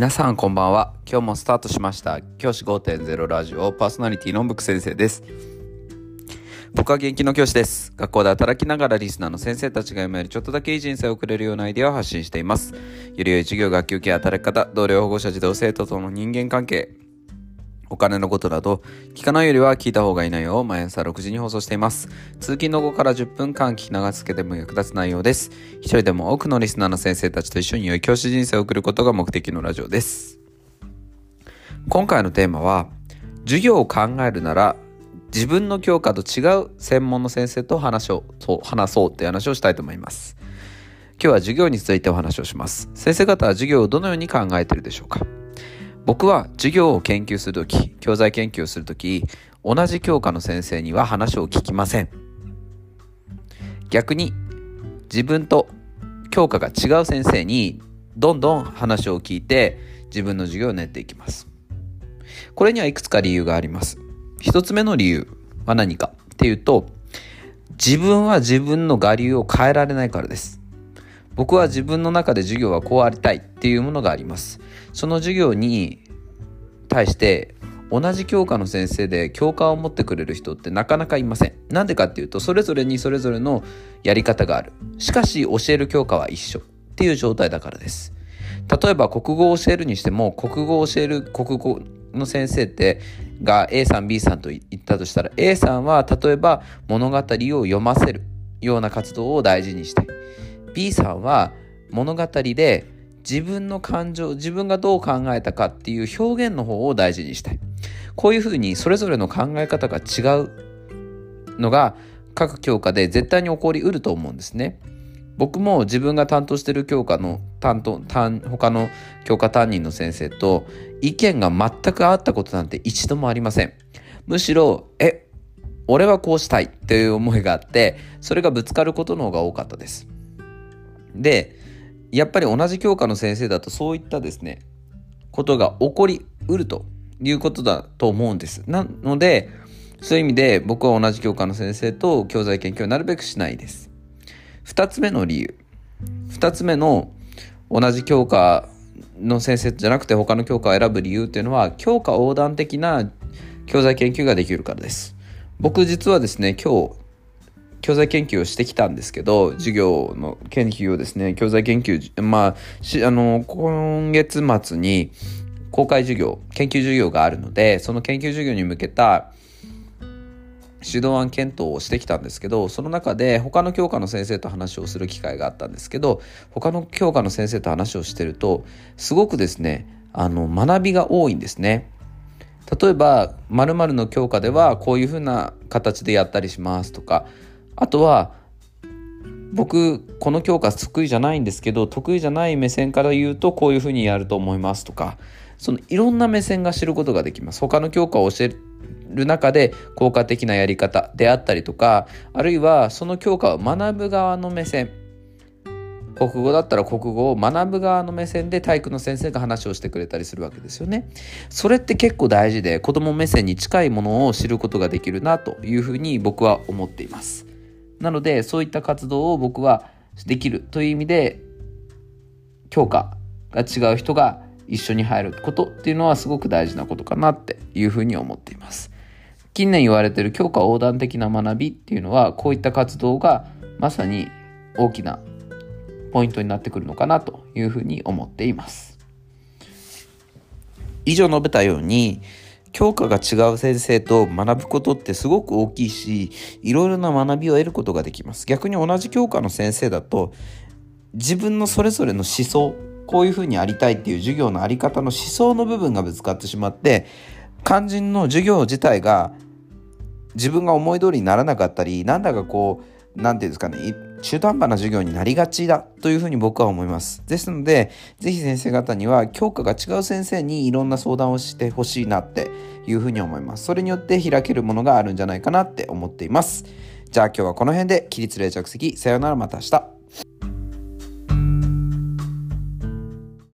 皆さんこんばんは。今日もスタートしました。教師5.0ラジオパーソナリティのブク先生です。僕は元気の教師です。学校で働きながらリスナーの先生たちが読めるちょっとだけいい人生を送れるようなアイデアを発信しています。より良い授業学級系働き方同僚保護者児童生徒との人間関係。お金のことなど、聞かないよりは聞いた方がいい内容を毎朝6時に放送しています。通勤の後から10分間聞き流すだけでも役立つ内容です。一人でも多くのリスナーの先生たちと一緒に良い教師人生を送ることが目的のラジオです。今回のテーマは、授業を考えるなら、自分の教科と違う専門の先生と話を、そう、話そうっていう話をしたいと思います。今日は授業についてお話をします。先生方は授業をどのように考えているでしょうか？僕は授業を研究するとき、教材研究をするとき、同じ教科の先生には話を聞きません。逆に、自分と教科が違う先生にどんどん話を聞いて自分の授業を練っていきます。これにはいくつか理由があります。一つ目の理由は何かっていうと、自分は自分の我流を変えられないからです。僕は自分の中で授業はこうありたいっていうものがあります。その授業に対して同じ教科の先生で教科を持ってくれる人ってなかなかいません。なんでかっていうとそれぞれにそれぞれのやり方がある。しかし教える教科は一緒っていう状態だからです。例えば国語を教えるにしても国語を教える国語の先生ってが A さん B さんと言ったとしたら A さんは例えば物語を読ませるような活動を大事にして B さんは物語で自分の感情自分がどう考えたかっていう表現の方を大事にしたい。こういうふうにそれぞれの考え方が違うのが各教科で絶対に起こりうると思うんですね。僕も自分が担当してる教科の担当担他の教科担任の先生と意見が全く合ったことなんて一度もありません。むしろえ俺はこうしたいっていう思いがあってそれがぶつかることの方が多かったです。でやっぱり同じ教科の先生だとそういったですねことが起こりうるということだと思うんです。なのでそういう意味で僕は同じ教科の先生と教材研究をなるべくしないです。2つ目の理由。2つ目の同じ教科の先生じゃなくて他の教科を選ぶ理由っていうのは教科横断的な教材研究ができるからです。僕実はですね今日教材研究をしてきたんですけど授業の研究をですね教材研究まああの今月末に公開授業研究授業があるのでその研究授業に向けた指導案検討をしてきたんですけどその中で他の教科の先生と話をする機会があったんですけど他の教科の先生と話をしてるとすごくですねあの学びが多いんですね。例えば〇〇の教科ではこういうふうな形でやったりしますとかあとは僕この教科得意じゃないんですけど得意じゃない目線から言うとこういうふうにやると思いますとかそのいろんな目線が知ることができます他の教科を教える中で効果的なやり方であったりとかあるいはその教科を学ぶ側の目線国語だったら国語を学ぶ側の目線で体育の先生が話をしてくれたりするわけですよね。それって結構大事で子供目線に近いものを知ることができるなというふうに僕は思っています。なのでそういった活動を僕はできるという意味で教科が違う人が一緒に入ることっていうのはすごく大事なことかなっていうふうに思っています。近年言われてる教科横断的な学びっていうのはこういった活動がまさに大きなポイントになってくるのかなというふうに思っています。以上述べたように教科が違う先生と学ぶことってすごく大きいしいろいろな学びを得ることができます。逆に同じ教科の先生だと自分のそれぞれの思想こういうふうにありたいっていう授業のあり方の思想の部分がぶつかってしまって肝心の授業自体が自分が思い通りにならなかったりなんだかこう何て言うんですかね中途半端な授業になりがちだというふうに僕は思います。ですので、ぜひ先生方には教科が違う先生にいろんな相談をしてほしいなっていうふうに思います。それによって開けるものがあるんじゃないかなって思っています。じゃあ今日はこの辺で起立冷着席さよならまた明日。